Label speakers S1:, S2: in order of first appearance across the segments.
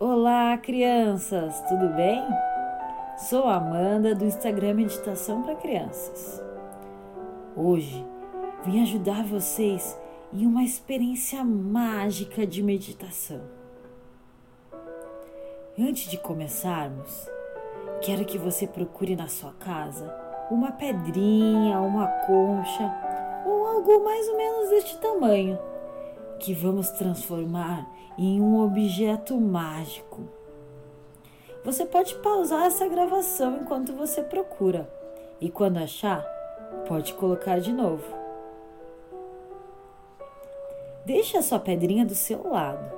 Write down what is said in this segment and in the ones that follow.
S1: Olá, crianças, tudo bem? Sou Amanda do Instagram Meditação para Crianças. Hoje vim ajudar vocês em uma experiência mágica de meditação. Antes de começarmos, quero que você procure na sua casa uma pedrinha, uma concha ou algo mais ou menos deste tamanho que vamos transformar em um objeto mágico. Você pode pausar essa gravação enquanto você procura e quando achar, pode colocar de novo. Deixe a sua pedrinha do seu lado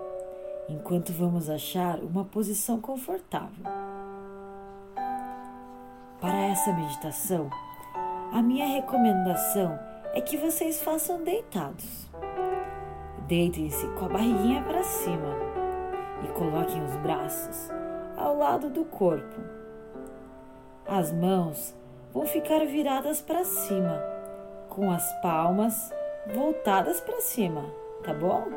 S1: enquanto vamos achar uma posição confortável. Para essa meditação, a minha recomendação é que vocês façam deitados. Deitem-se com a barriguinha para cima e coloquem os braços ao lado do corpo. As mãos vão ficar viradas para cima, com as palmas voltadas para cima, tá bom?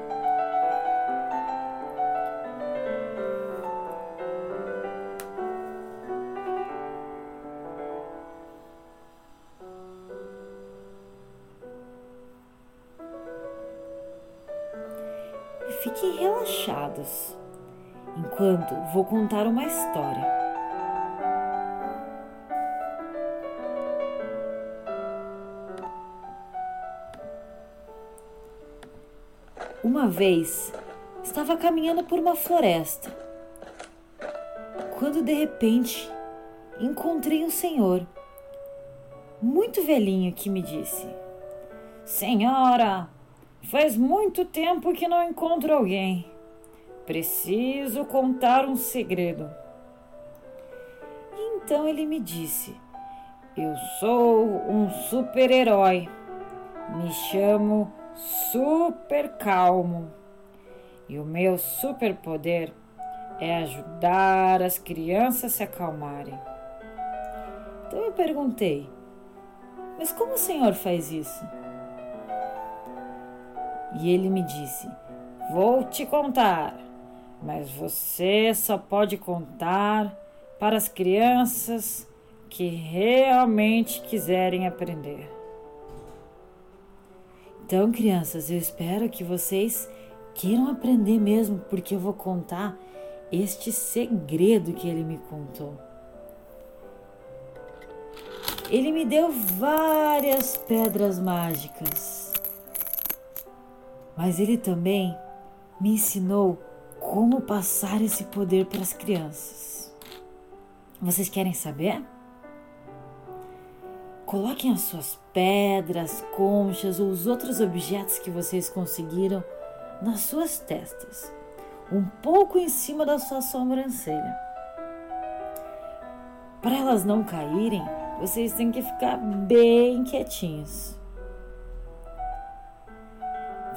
S1: Fiquem relaxados enquanto vou contar uma história. Uma vez estava caminhando por uma floresta quando de repente encontrei um senhor muito velhinho que me disse: Senhora, Faz muito tempo que não encontro alguém. Preciso contar um segredo. Então ele me disse: Eu sou um super-herói. Me chamo Super Calmo. E o meu superpoder é ajudar as crianças a se acalmarem. Então eu perguntei: Mas como o senhor faz isso? E ele me disse: Vou te contar, mas você só pode contar para as crianças que realmente quiserem aprender. Então, crianças, eu espero que vocês queiram aprender mesmo, porque eu vou contar este segredo que ele me contou. Ele me deu várias pedras mágicas mas ele também me ensinou como passar esse poder para as crianças. Vocês querem saber? Coloquem as suas pedras, conchas ou os outros objetos que vocês conseguiram nas suas testas, um pouco em cima da sua sobrancelha. Para elas não caírem, vocês têm que ficar bem quietinhos.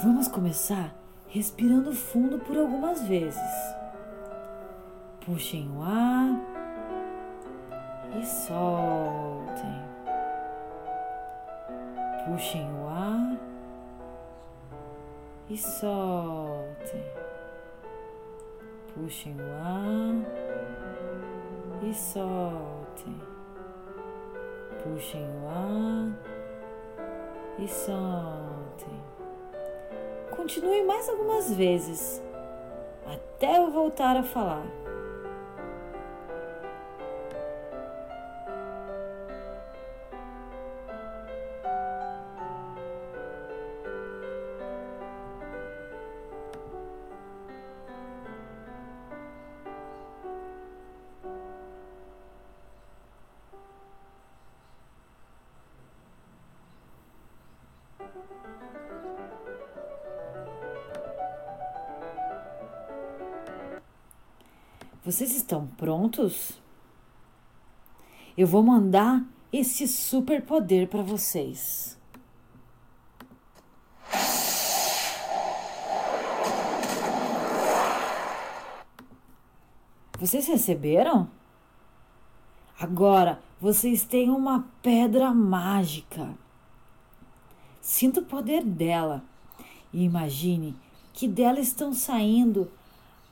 S1: Vamos começar respirando fundo por algumas vezes. Puxem o ar e soltem. Puxem o ar e soltem. Puxem o ar e soltem. Puxem o ar e soltem. Continue mais algumas vezes até eu voltar a falar. Vocês estão prontos? Eu vou mandar esse superpoder para vocês. Vocês receberam? Agora vocês têm uma pedra mágica. Sinta o poder dela e imagine que dela estão saindo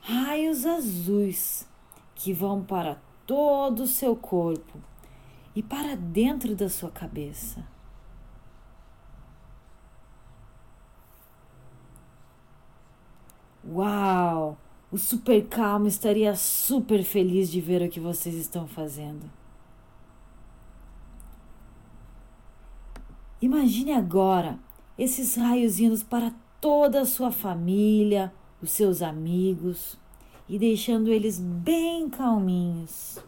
S1: raios azuis que vão para todo o seu corpo e para dentro da sua cabeça. Uau! O super calmo estaria super feliz de ver o que vocês estão fazendo. Imagine agora esses raios indo para toda a sua família, os seus amigos e deixando eles bem calminhos.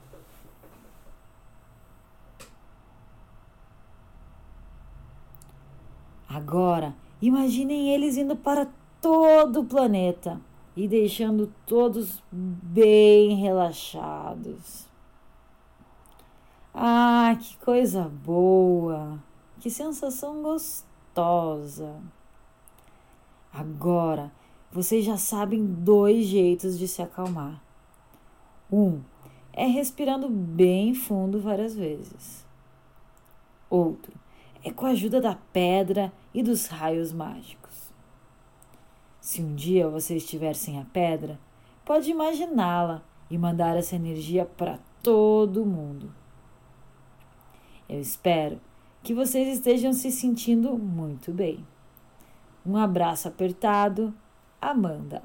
S1: Agora, imaginem eles indo para todo o planeta e deixando todos bem relaxados. Ah, que coisa boa! Que sensação gostosa! Agora vocês já sabem dois jeitos de se acalmar. Um é respirando bem fundo várias vezes. Outro é com a ajuda da pedra e dos raios mágicos. Se um dia você estiver sem a pedra, pode imaginá-la e mandar essa energia para todo mundo. Eu espero que vocês estejam se sentindo muito bem. Um abraço apertado, Amanda.